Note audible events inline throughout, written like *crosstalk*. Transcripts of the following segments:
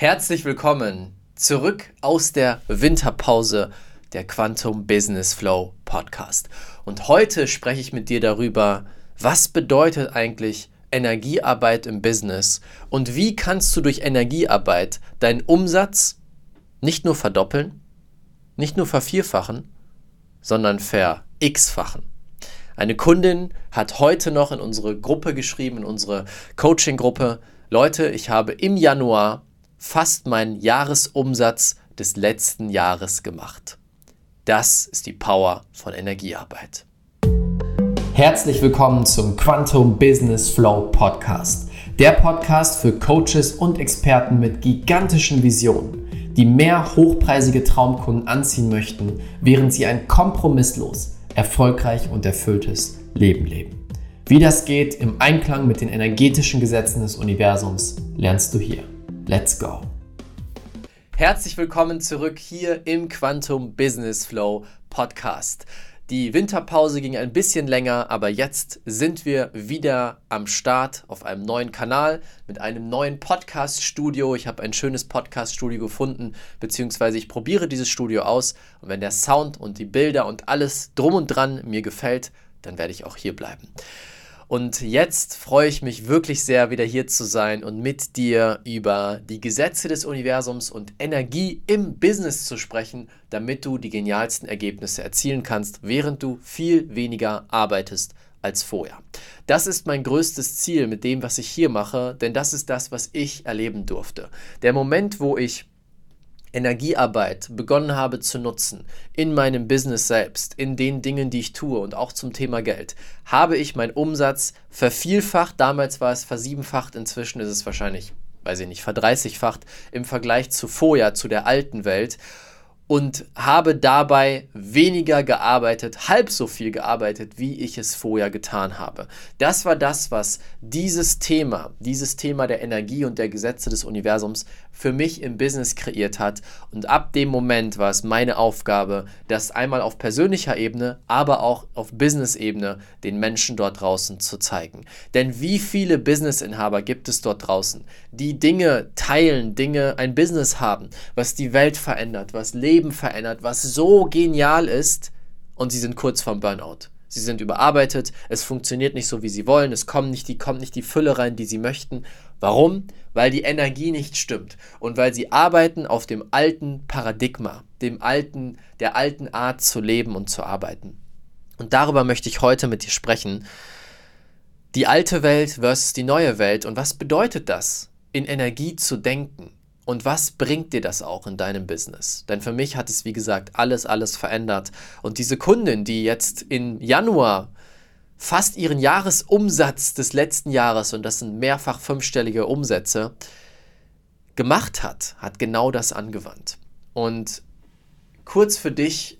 Herzlich willkommen zurück aus der Winterpause der Quantum Business Flow Podcast. Und heute spreche ich mit dir darüber, was bedeutet eigentlich Energiearbeit im Business und wie kannst du durch Energiearbeit deinen Umsatz nicht nur verdoppeln, nicht nur vervierfachen, sondern ver-x-fachen. Eine Kundin hat heute noch in unsere Gruppe geschrieben, in unsere Coaching-Gruppe, Leute, ich habe im Januar fast meinen Jahresumsatz des letzten Jahres gemacht. Das ist die Power von Energiearbeit. Herzlich willkommen zum Quantum Business Flow Podcast. Der Podcast für Coaches und Experten mit gigantischen Visionen, die mehr hochpreisige Traumkunden anziehen möchten, während sie ein kompromisslos, erfolgreich und erfülltes Leben leben. Wie das geht im Einklang mit den energetischen Gesetzen des Universums, lernst du hier. Let's go! Herzlich willkommen zurück hier im Quantum Business Flow Podcast. Die Winterpause ging ein bisschen länger, aber jetzt sind wir wieder am Start auf einem neuen Kanal mit einem neuen Podcast-Studio. Ich habe ein schönes Podcast-Studio gefunden, beziehungsweise ich probiere dieses Studio aus und wenn der Sound und die Bilder und alles drum und dran mir gefällt, dann werde ich auch hier bleiben. Und jetzt freue ich mich wirklich sehr, wieder hier zu sein und mit dir über die Gesetze des Universums und Energie im Business zu sprechen, damit du die genialsten Ergebnisse erzielen kannst, während du viel weniger arbeitest als vorher. Das ist mein größtes Ziel mit dem, was ich hier mache, denn das ist das, was ich erleben durfte. Der Moment, wo ich Energiearbeit begonnen habe zu nutzen in meinem Business selbst, in den Dingen, die ich tue und auch zum Thema Geld, habe ich meinen Umsatz vervielfacht. Damals war es versiebenfacht, inzwischen ist es wahrscheinlich, weiß ich nicht, verdreißigfacht im Vergleich zu vorher, zu der alten Welt und habe dabei weniger gearbeitet, halb so viel gearbeitet, wie ich es vorher getan habe. Das war das, was dieses Thema, dieses Thema der Energie und der Gesetze des Universums für mich im Business kreiert hat. Und ab dem Moment war es meine Aufgabe, das einmal auf persönlicher Ebene, aber auch auf Business-Ebene den Menschen dort draußen zu zeigen. Denn wie viele Businessinhaber gibt es dort draußen, die Dinge teilen, Dinge, ein Business haben, was die Welt verändert, was Leben Leben verändert, was so genial ist und sie sind kurz vorm Burnout. Sie sind überarbeitet, es funktioniert nicht so, wie sie wollen, es kommt nicht, die, kommt nicht die Fülle rein, die sie möchten. Warum? Weil die Energie nicht stimmt und weil sie arbeiten auf dem alten Paradigma, dem alten, der alten Art zu leben und zu arbeiten. Und darüber möchte ich heute mit dir sprechen. Die alte Welt versus die neue Welt und was bedeutet das, in Energie zu denken? Und was bringt dir das auch in deinem Business? Denn für mich hat es, wie gesagt, alles, alles verändert. Und diese Kundin, die jetzt im Januar fast ihren Jahresumsatz des letzten Jahres, und das sind mehrfach fünfstellige Umsätze, gemacht hat, hat genau das angewandt. Und kurz für dich,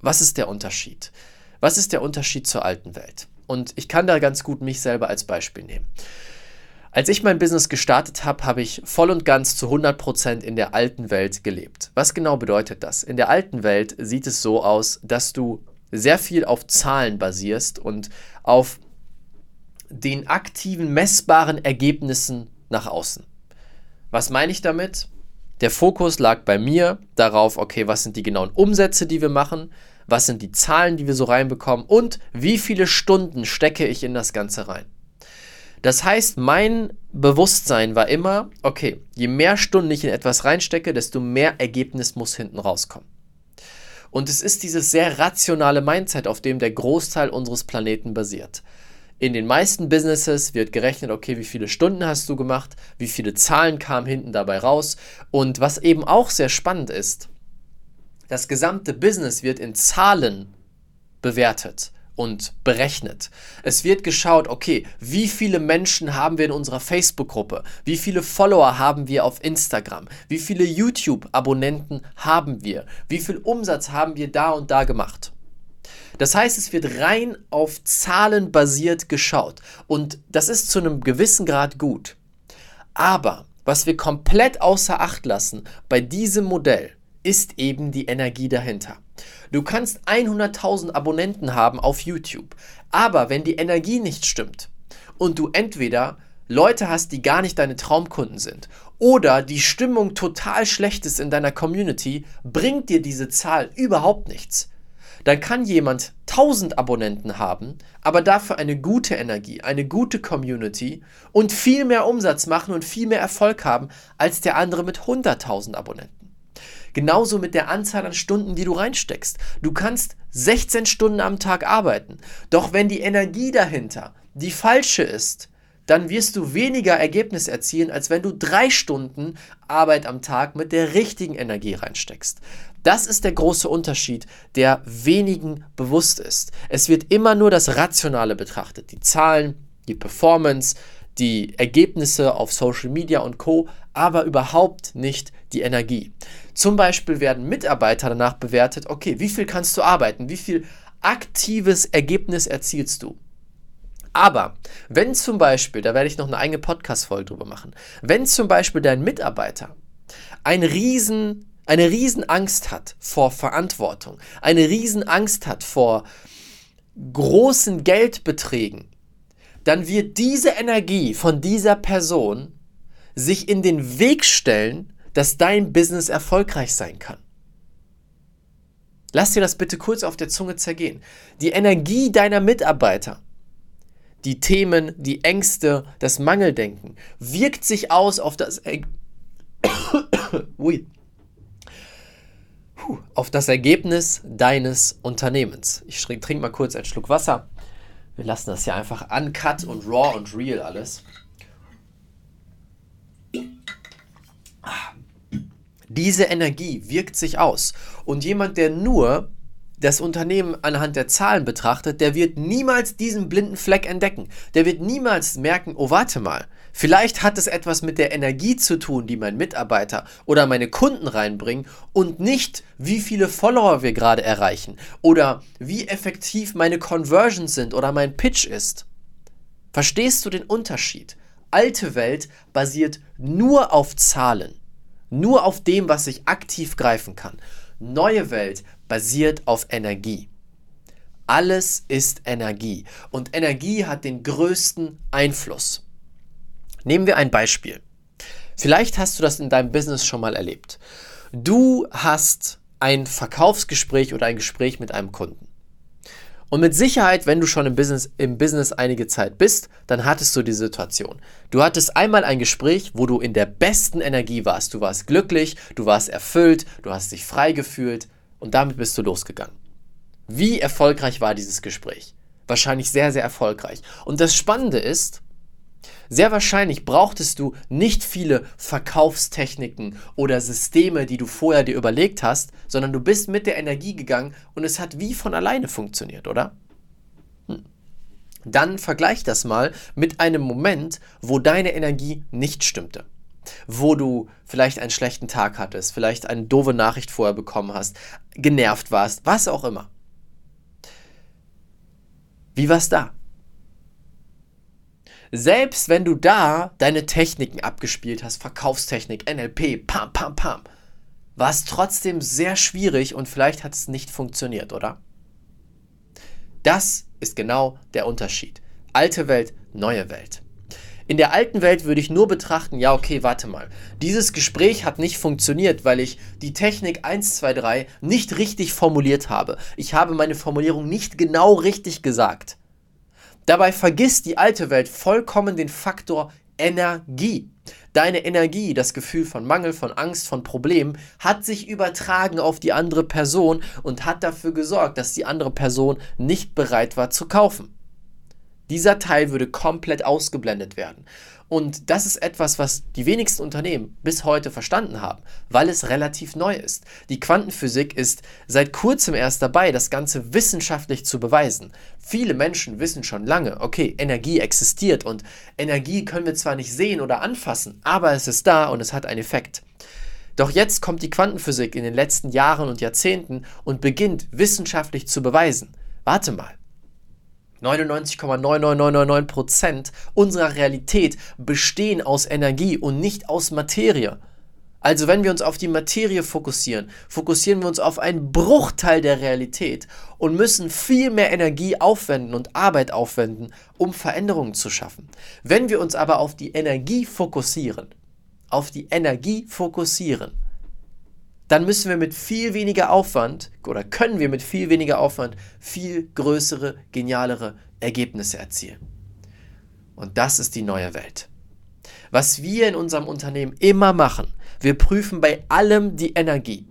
was ist der Unterschied? Was ist der Unterschied zur alten Welt? Und ich kann da ganz gut mich selber als Beispiel nehmen. Als ich mein Business gestartet habe, habe ich voll und ganz zu 100% in der alten Welt gelebt. Was genau bedeutet das? In der alten Welt sieht es so aus, dass du sehr viel auf Zahlen basierst und auf den aktiven, messbaren Ergebnissen nach außen. Was meine ich damit? Der Fokus lag bei mir darauf, okay, was sind die genauen Umsätze, die wir machen, was sind die Zahlen, die wir so reinbekommen und wie viele Stunden stecke ich in das Ganze rein. Das heißt, mein Bewusstsein war immer, okay, je mehr Stunden ich in etwas reinstecke, desto mehr Ergebnis muss hinten rauskommen. Und es ist dieses sehr rationale Mindset, auf dem der Großteil unseres Planeten basiert. In den meisten Businesses wird gerechnet, okay, wie viele Stunden hast du gemacht, wie viele Zahlen kamen hinten dabei raus. Und was eben auch sehr spannend ist, das gesamte Business wird in Zahlen bewertet und berechnet. Es wird geschaut, okay, wie viele Menschen haben wir in unserer Facebook-Gruppe? Wie viele Follower haben wir auf Instagram? Wie viele YouTube-Abonnenten haben wir? Wie viel Umsatz haben wir da und da gemacht? Das heißt, es wird rein auf Zahlen basiert geschaut. Und das ist zu einem gewissen Grad gut. Aber was wir komplett außer Acht lassen bei diesem Modell, ist eben die Energie dahinter. Du kannst 100.000 Abonnenten haben auf YouTube, aber wenn die Energie nicht stimmt und du entweder Leute hast, die gar nicht deine Traumkunden sind oder die Stimmung total schlecht ist in deiner Community, bringt dir diese Zahl überhaupt nichts. Dann kann jemand 1000 Abonnenten haben, aber dafür eine gute Energie, eine gute Community und viel mehr Umsatz machen und viel mehr Erfolg haben als der andere mit 100.000 Abonnenten. Genauso mit der Anzahl an Stunden, die du reinsteckst. Du kannst 16 Stunden am Tag arbeiten. Doch wenn die Energie dahinter die falsche ist, dann wirst du weniger Ergebnis erzielen, als wenn du drei Stunden Arbeit am Tag mit der richtigen Energie reinsteckst. Das ist der große Unterschied, der wenigen bewusst ist. Es wird immer nur das Rationale betrachtet, die Zahlen, die Performance, die Ergebnisse auf Social Media und Co, aber überhaupt nicht die Energie. Zum Beispiel werden Mitarbeiter danach bewertet, okay, wie viel kannst du arbeiten, wie viel aktives Ergebnis erzielst du. Aber wenn zum Beispiel, da werde ich noch eine eigene Podcast-Folge drüber machen, wenn zum Beispiel dein Mitarbeiter ein riesen, eine riesen Angst hat vor Verantwortung, eine riesen Angst hat vor großen Geldbeträgen, dann wird diese Energie von dieser Person sich in den Weg stellen, dass dein Business erfolgreich sein kann. Lass dir das bitte kurz auf der Zunge zergehen. Die Energie deiner Mitarbeiter, die Themen, die Ängste, das Mangeldenken wirkt sich aus auf das, er *coughs* auf das Ergebnis deines Unternehmens. Ich trinke mal kurz einen Schluck Wasser. Wir lassen das hier einfach uncut und raw und real alles. Diese Energie wirkt sich aus. Und jemand, der nur das Unternehmen anhand der Zahlen betrachtet, der wird niemals diesen blinden Fleck entdecken. Der wird niemals merken, oh warte mal, vielleicht hat es etwas mit der Energie zu tun, die mein Mitarbeiter oder meine Kunden reinbringen und nicht, wie viele Follower wir gerade erreichen oder wie effektiv meine Conversions sind oder mein Pitch ist. Verstehst du den Unterschied? Alte Welt basiert nur auf Zahlen, nur auf dem, was ich aktiv greifen kann. Neue Welt basiert auf Energie. Alles ist Energie und Energie hat den größten Einfluss. Nehmen wir ein Beispiel. Vielleicht hast du das in deinem Business schon mal erlebt. Du hast ein Verkaufsgespräch oder ein Gespräch mit einem Kunden. Und mit Sicherheit, wenn du schon im Business, im Business einige Zeit bist, dann hattest du die Situation. Du hattest einmal ein Gespräch, wo du in der besten Energie warst. Du warst glücklich, du warst erfüllt, du hast dich frei gefühlt und damit bist du losgegangen. Wie erfolgreich war dieses Gespräch? Wahrscheinlich sehr, sehr erfolgreich. Und das Spannende ist, sehr wahrscheinlich brauchtest du nicht viele Verkaufstechniken oder Systeme, die du vorher dir überlegt hast, sondern du bist mit der Energie gegangen und es hat wie von alleine funktioniert, oder? Hm. Dann vergleich das mal mit einem Moment, wo deine Energie nicht stimmte. Wo du vielleicht einen schlechten Tag hattest, vielleicht eine doofe Nachricht vorher bekommen hast, genervt warst, was auch immer. Wie war's da? Selbst wenn du da deine Techniken abgespielt hast, Verkaufstechnik, NLP, pam, pam, pam, war es trotzdem sehr schwierig und vielleicht hat es nicht funktioniert, oder? Das ist genau der Unterschied. Alte Welt, neue Welt. In der alten Welt würde ich nur betrachten, ja, okay, warte mal. Dieses Gespräch hat nicht funktioniert, weil ich die Technik 1, 2, 3 nicht richtig formuliert habe. Ich habe meine Formulierung nicht genau richtig gesagt. Dabei vergisst die alte Welt vollkommen den Faktor Energie. Deine Energie, das Gefühl von Mangel, von Angst, von Problemen, hat sich übertragen auf die andere Person und hat dafür gesorgt, dass die andere Person nicht bereit war zu kaufen. Dieser Teil würde komplett ausgeblendet werden. Und das ist etwas, was die wenigsten Unternehmen bis heute verstanden haben, weil es relativ neu ist. Die Quantenphysik ist seit kurzem erst dabei, das Ganze wissenschaftlich zu beweisen. Viele Menschen wissen schon lange, okay, Energie existiert und Energie können wir zwar nicht sehen oder anfassen, aber es ist da und es hat einen Effekt. Doch jetzt kommt die Quantenphysik in den letzten Jahren und Jahrzehnten und beginnt wissenschaftlich zu beweisen. Warte mal, 99,99999% unserer Realität bestehen aus Energie und nicht aus Materie. Also wenn wir uns auf die Materie fokussieren, fokussieren wir uns auf einen Bruchteil der Realität und müssen viel mehr Energie aufwenden und Arbeit aufwenden, um Veränderungen zu schaffen. Wenn wir uns aber auf die Energie fokussieren, auf die Energie fokussieren, dann müssen wir mit viel weniger Aufwand oder können wir mit viel weniger Aufwand viel größere, genialere Ergebnisse erzielen. Und das ist die neue Welt. Was wir in unserem Unternehmen immer machen, wir prüfen bei allem die Energie.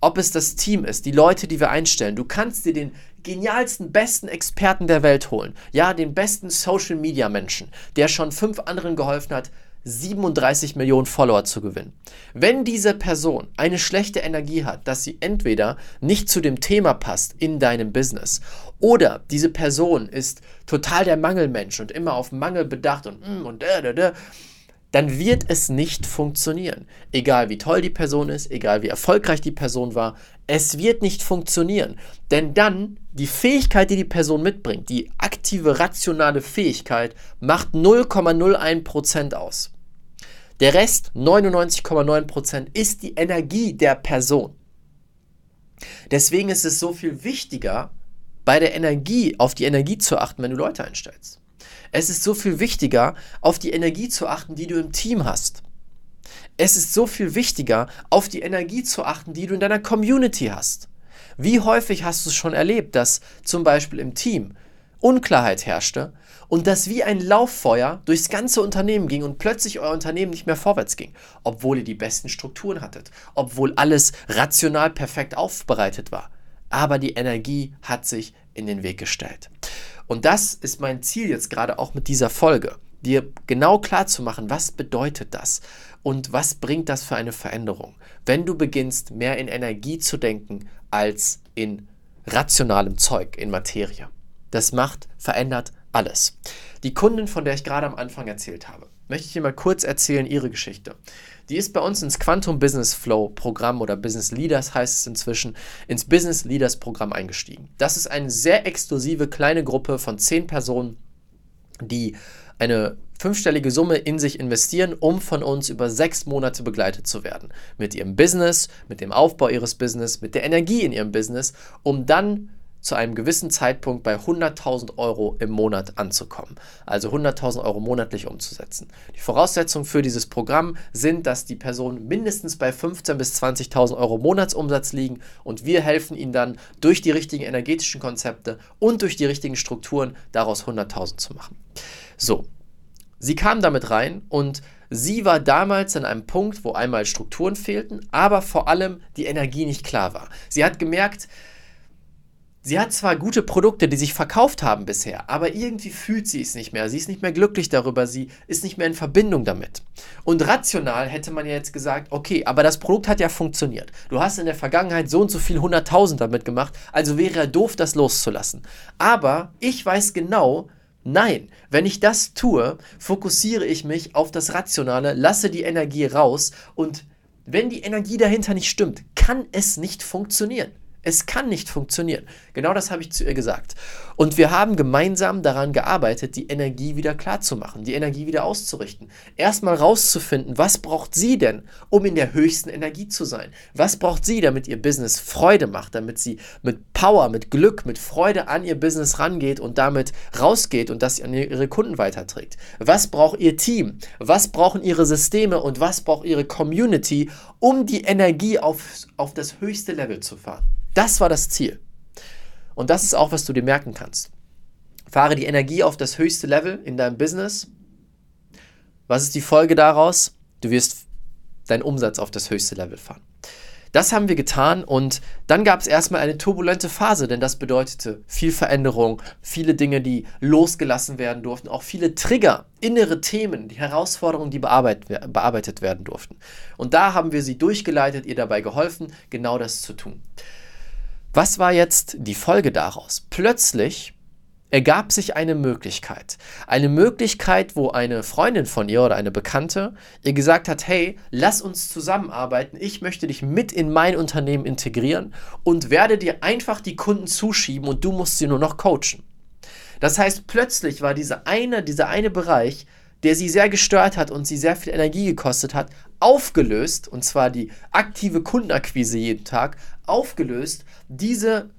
Ob es das Team ist, die Leute, die wir einstellen. Du kannst dir den genialsten, besten Experten der Welt holen. Ja, den besten Social Media Menschen, der schon fünf anderen geholfen hat, 37 Millionen Follower zu gewinnen. Wenn diese Person eine schlechte Energie hat, dass sie entweder nicht zu dem Thema passt in deinem Business oder diese Person ist total der Mangelmensch und immer auf Mangel bedacht und mm, und da, da, da, dann wird es nicht funktionieren. Egal wie toll die Person ist, egal wie erfolgreich die Person war, es wird nicht funktionieren. Denn dann die Fähigkeit, die die Person mitbringt, die aktive, rationale Fähigkeit, macht 0,01% aus. Der Rest, 99,9%, ist die Energie der Person. Deswegen ist es so viel wichtiger, bei der Energie, auf die Energie zu achten, wenn du Leute einstellst. Es ist so viel wichtiger, auf die Energie zu achten, die du im Team hast. Es ist so viel wichtiger, auf die Energie zu achten, die du in deiner Community hast. Wie häufig hast du es schon erlebt, dass zum Beispiel im Team Unklarheit herrschte und das wie ein Lauffeuer durchs ganze Unternehmen ging und plötzlich euer Unternehmen nicht mehr vorwärts ging, obwohl ihr die besten Strukturen hattet, obwohl alles rational perfekt aufbereitet war. Aber die Energie hat sich in den Weg gestellt. Und das ist mein Ziel jetzt gerade auch mit dieser Folge, dir genau klar zu machen, was bedeutet das und was bringt das für eine Veränderung, wenn du beginnst, mehr in Energie zu denken als in rationalem Zeug, in Materie. Das macht, verändert alles. Die Kundin, von der ich gerade am Anfang erzählt habe, möchte ich dir mal kurz erzählen, ihre Geschichte. Die ist bei uns ins Quantum Business Flow Programm oder Business Leaders heißt es inzwischen, ins Business Leaders Programm eingestiegen. Das ist eine sehr exklusive kleine Gruppe von zehn Personen, die eine fünfstellige Summe in sich investieren, um von uns über sechs Monate begleitet zu werden. Mit ihrem Business, mit dem Aufbau ihres Business, mit der Energie in ihrem Business, um dann zu einem gewissen Zeitpunkt bei 100.000 Euro im Monat anzukommen. Also 100.000 Euro monatlich umzusetzen. Die Voraussetzungen für dieses Programm sind, dass die Personen mindestens bei 15.000 bis 20.000 Euro Monatsumsatz liegen und wir helfen ihnen dann durch die richtigen energetischen Konzepte und durch die richtigen Strukturen daraus 100.000 zu machen. So, sie kam damit rein und sie war damals an einem Punkt, wo einmal Strukturen fehlten, aber vor allem die Energie nicht klar war. Sie hat gemerkt, Sie hat zwar gute Produkte, die sich verkauft haben bisher, aber irgendwie fühlt sie es nicht mehr. Sie ist nicht mehr glücklich darüber, sie ist nicht mehr in Verbindung damit. Und rational hätte man ja jetzt gesagt, okay, aber das Produkt hat ja funktioniert. Du hast in der Vergangenheit so und so viel 100.000 damit gemacht, also wäre ja doof, das loszulassen. Aber ich weiß genau, Nein, wenn ich das tue, fokussiere ich mich auf das Rationale, lasse die Energie raus und wenn die Energie dahinter nicht stimmt, kann es nicht funktionieren. Es kann nicht funktionieren. Genau das habe ich zu ihr gesagt. Und wir haben gemeinsam daran gearbeitet, die Energie wieder klar zu machen, die Energie wieder auszurichten. Erstmal rauszufinden, was braucht sie denn, um in der höchsten Energie zu sein? Was braucht sie, damit ihr Business Freude macht, damit sie mit Power, mit Glück, mit Freude an ihr Business rangeht und damit rausgeht und das an ihre Kunden weiterträgt? Was braucht ihr Team? Was brauchen ihre Systeme und was braucht ihre Community, um die Energie auf, auf das höchste Level zu fahren? Das war das Ziel. Und das ist auch, was du dir merken kannst. Fahre die Energie auf das höchste Level in deinem Business. Was ist die Folge daraus? Du wirst deinen Umsatz auf das höchste Level fahren. Das haben wir getan und dann gab es erstmal eine turbulente Phase, denn das bedeutete viel Veränderung, viele Dinge, die losgelassen werden durften, auch viele Trigger, innere Themen, die Herausforderungen, die bearbeitet, werden durften. Und da haben wir sie durchgeleitet, ihr dabei geholfen, genau das zu tun. Was war jetzt die Folge daraus? Plötzlich ergab sich eine Möglichkeit. Eine Möglichkeit, wo eine Freundin von ihr oder eine Bekannte ihr gesagt hat, hey, lass uns zusammenarbeiten, ich möchte dich mit in mein Unternehmen integrieren und werde dir einfach die Kunden zuschieben und du musst sie nur noch coachen. Das heißt, plötzlich war dieser eine, dieser eine Bereich der sie sehr gestört hat und sie sehr viel Energie gekostet hat, aufgelöst, und zwar die aktive Kundenakquise jeden Tag, aufgelöst. Diese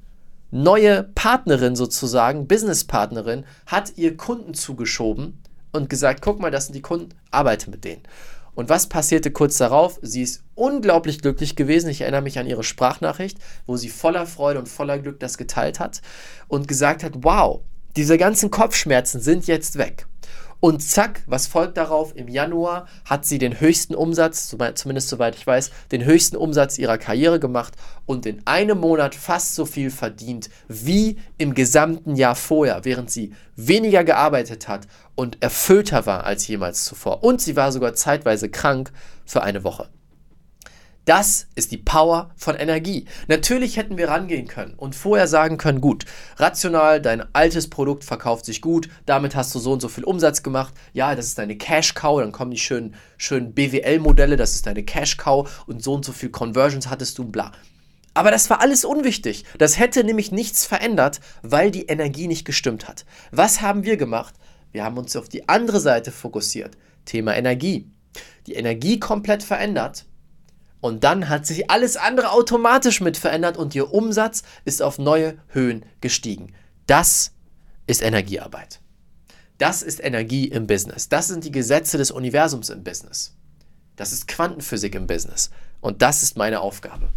neue Partnerin sozusagen, Businesspartnerin, hat ihr Kunden zugeschoben und gesagt, guck mal, das sind die Kunden, arbeite mit denen. Und was passierte kurz darauf? Sie ist unglaublich glücklich gewesen. Ich erinnere mich an ihre Sprachnachricht, wo sie voller Freude und voller Glück das geteilt hat und gesagt hat, wow, diese ganzen Kopfschmerzen sind jetzt weg. Und zack, was folgt darauf? Im Januar hat sie den höchsten Umsatz, zumindest soweit ich weiß, den höchsten Umsatz ihrer Karriere gemacht und in einem Monat fast so viel verdient wie im gesamten Jahr vorher, während sie weniger gearbeitet hat und erfüllter war als jemals zuvor. Und sie war sogar zeitweise krank für eine Woche. Das ist die Power von Energie. Natürlich hätten wir rangehen können und vorher sagen können, gut, rational, dein altes Produkt verkauft sich gut, damit hast du so und so viel Umsatz gemacht. Ja, das ist deine Cash Cow, dann kommen die schönen, schönen BWL-Modelle, das ist deine Cash Cow und so und so viel Conversions hattest du, bla. Aber das war alles unwichtig. Das hätte nämlich nichts verändert, weil die Energie nicht gestimmt hat. Was haben wir gemacht? Wir haben uns auf die andere Seite fokussiert. Thema Energie. Die Energie komplett verändert und dann hat sich alles andere automatisch mit verändert und ihr Umsatz ist auf neue Höhen gestiegen. Das ist Energiearbeit. Das ist Energie im Business. Das sind die Gesetze des Universums im Business. Das ist Quantenphysik im Business. Und das ist meine Aufgabe.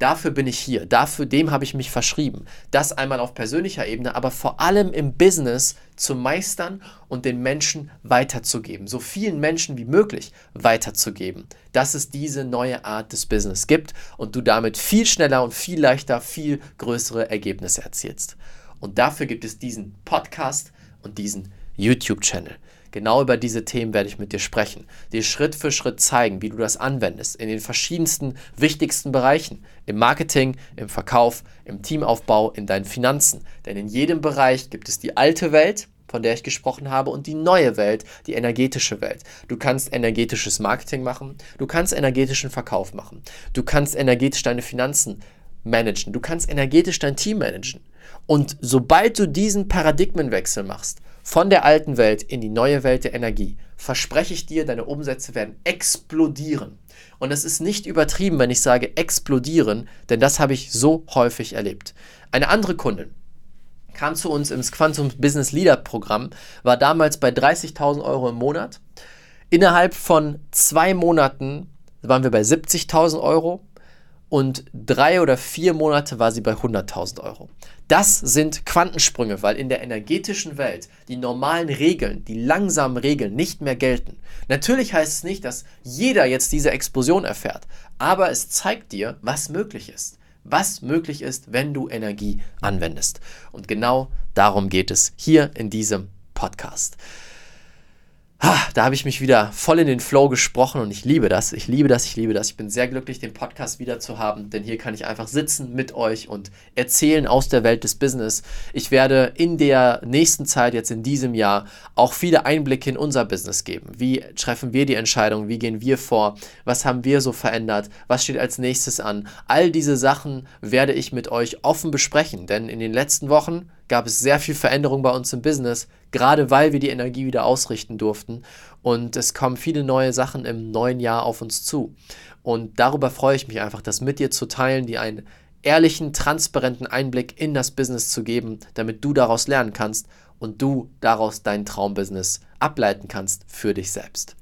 Dafür bin ich hier, dafür dem habe ich mich verschrieben. Das einmal auf persönlicher Ebene, aber vor allem im Business zu meistern und den Menschen weiterzugeben, so vielen Menschen wie möglich weiterzugeben, dass es diese neue Art des Business gibt und du damit viel schneller und viel leichter viel größere Ergebnisse erzielst. Und dafür gibt es diesen Podcast und diesen YouTube-Channel. Genau über diese Themen werde ich mit dir sprechen, dir Schritt für Schritt zeigen, wie du das anwendest in den verschiedensten wichtigsten Bereichen, im Marketing, im Verkauf, im Teamaufbau, in deinen Finanzen. Denn in jedem Bereich gibt es die alte Welt, von der ich gesprochen habe, und die neue Welt, die energetische Welt. Du kannst energetisches Marketing machen, du kannst energetischen Verkauf machen, du kannst energetisch deine Finanzen managen, du kannst energetisch dein Team managen. Und sobald du diesen Paradigmenwechsel machst, von der alten Welt in die neue Welt der Energie, verspreche ich dir, deine Umsätze werden explodieren. Und es ist nicht übertrieben, wenn ich sage explodieren, denn das habe ich so häufig erlebt. Eine andere Kundin kam zu uns ins Quantum Business Leader Programm, war damals bei 30.000 Euro im Monat. Innerhalb von zwei Monaten waren wir bei 70.000 Euro und drei oder vier Monate war sie bei 100.000 Euro. Das sind Quantensprünge, weil in der energetischen Welt die normalen Regeln, die langsamen Regeln nicht mehr gelten. Natürlich heißt es nicht, dass jeder jetzt diese Explosion erfährt, aber es zeigt dir, was möglich ist. Was möglich ist, wenn du Energie anwendest. Und genau darum geht es hier in diesem Podcast da habe ich mich wieder voll in den Flow gesprochen und ich liebe das. Ich liebe das, ich liebe das. Ich bin sehr glücklich, den Podcast wieder zu haben, denn hier kann ich einfach sitzen mit euch und erzählen aus der Welt des Business. Ich werde in der nächsten Zeit, jetzt in diesem Jahr, auch viele Einblicke in unser Business geben. Wie treffen wir die Entscheidung? Wie gehen wir vor? Was haben wir so verändert? Was steht als nächstes an? All diese Sachen werde ich mit euch offen besprechen, denn in den letzten Wochen gab es sehr viel Veränderung bei uns im Business, gerade weil wir die Energie wieder ausrichten durften. Und es kommen viele neue Sachen im neuen Jahr auf uns zu. Und darüber freue ich mich einfach, das mit dir zu teilen, dir einen ehrlichen, transparenten Einblick in das Business zu geben, damit du daraus lernen kannst und du daraus dein Traumbusiness ableiten kannst für dich selbst.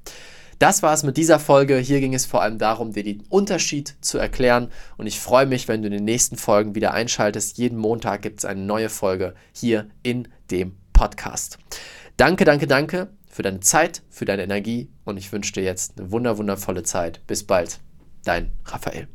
Das war es mit dieser Folge. Hier ging es vor allem darum, dir den Unterschied zu erklären. Und ich freue mich, wenn du in den nächsten Folgen wieder einschaltest. Jeden Montag gibt es eine neue Folge hier in dem Podcast. Danke, danke, danke für deine Zeit, für deine Energie und ich wünsche dir jetzt eine wunder, wundervolle Zeit. Bis bald, dein Raphael.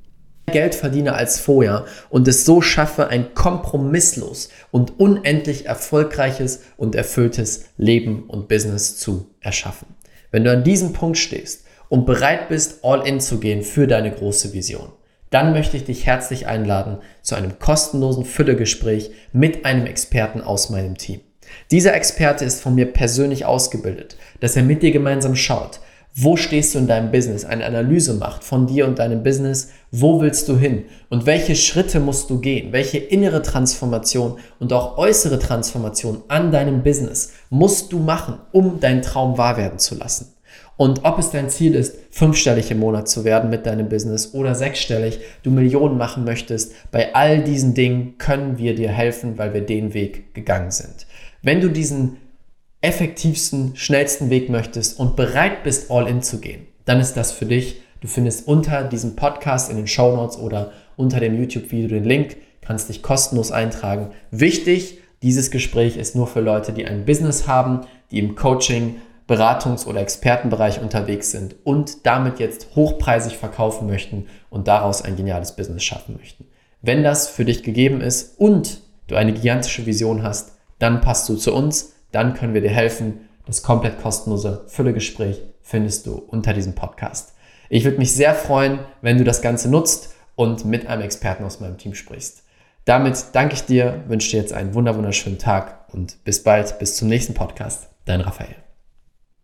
Geld verdiene als vorher und es so schaffe, ein kompromisslos und unendlich erfolgreiches und erfülltes Leben und Business zu erschaffen. Wenn du an diesem Punkt stehst und bereit bist, all in zu gehen für deine große Vision, dann möchte ich dich herzlich einladen zu einem kostenlosen Füllegespräch mit einem Experten aus meinem Team. Dieser Experte ist von mir persönlich ausgebildet, dass er mit dir gemeinsam schaut, wo stehst du in deinem Business, eine Analyse macht von dir und deinem Business, wo willst du hin und welche Schritte musst du gehen, welche innere Transformation und auch äußere Transformation an deinem Business musst du machen, um deinen Traum wahr werden zu lassen. Und ob es dein Ziel ist, fünfstellig im Monat zu werden mit deinem Business oder sechsstellig, du Millionen machen möchtest, bei all diesen Dingen können wir dir helfen, weil wir den Weg gegangen sind. Wenn du diesen effektivsten, schnellsten Weg möchtest und bereit bist, all in zu gehen, dann ist das für dich. Du findest unter diesem Podcast in den Show Notes oder unter dem YouTube-Video den Link, kannst dich kostenlos eintragen. Wichtig, dieses Gespräch ist nur für Leute, die ein Business haben, die im Coaching, Beratungs- oder Expertenbereich unterwegs sind und damit jetzt hochpreisig verkaufen möchten und daraus ein geniales Business schaffen möchten. Wenn das für dich gegeben ist und du eine gigantische Vision hast, dann passt du zu uns dann können wir dir helfen. Das komplett kostenlose Füllegespräch findest du unter diesem Podcast. Ich würde mich sehr freuen, wenn du das Ganze nutzt und mit einem Experten aus meinem Team sprichst. Damit danke ich dir, wünsche dir jetzt einen wunderschönen Tag und bis bald, bis zum nächsten Podcast. Dein Raphael.